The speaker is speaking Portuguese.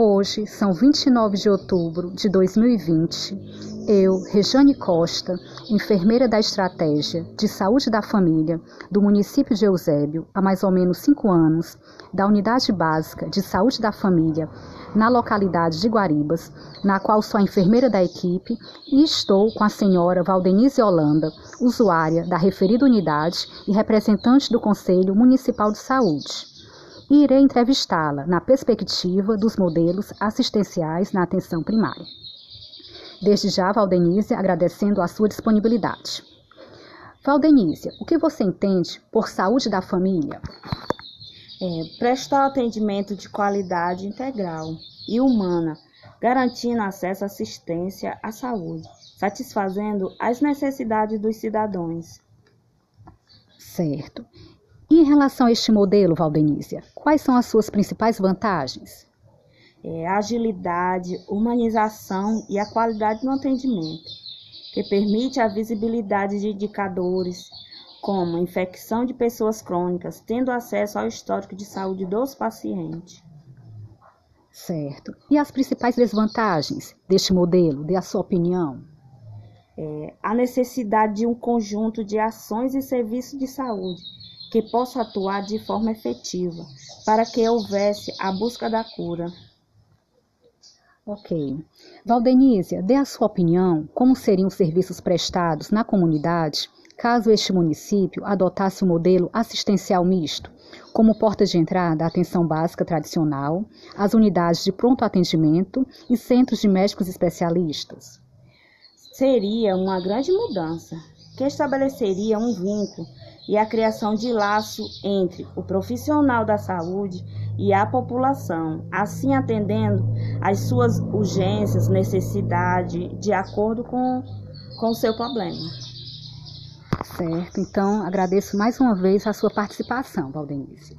Hoje são 29 de outubro de 2020. Eu, Rejane Costa, enfermeira da Estratégia de Saúde da Família do município de Eusébio, há mais ou menos cinco anos, da Unidade Básica de Saúde da Família, na localidade de Guaribas, na qual sou a enfermeira da equipe, e estou com a senhora Valdenise Holanda, usuária da referida unidade e representante do Conselho Municipal de Saúde e irei entrevistá-la na perspectiva dos modelos assistenciais na atenção primária. Desde já, Valdenise, agradecendo a sua disponibilidade. Valdenise, o que você entende por saúde da família? É, prestar atendimento de qualidade integral e humana, garantindo acesso à assistência à saúde, satisfazendo as necessidades dos cidadãos. Certo. E em relação a este modelo, Valdenícia, quais são as suas principais vantagens? É, agilidade, humanização e a qualidade no atendimento, que permite a visibilidade de indicadores como infecção de pessoas crônicas, tendo acesso ao histórico de saúde dos pacientes. Certo. E as principais desvantagens deste modelo, de a sua opinião? É, a necessidade de um conjunto de ações e serviços de saúde que possa atuar de forma efetiva para que houvesse a busca da cura. Ok. Valdenísia, dê a sua opinião como seriam os serviços prestados na comunidade caso este município adotasse o um modelo assistencial misto, como porta de entrada a atenção básica tradicional, as unidades de pronto atendimento e centros de médicos especialistas. Seria uma grande mudança, que estabeleceria um vínculo e a criação de laço entre o profissional da saúde e a população, assim atendendo às suas urgências, necessidade, de acordo com com o seu problema. Certo, então agradeço mais uma vez a sua participação, Valdenice.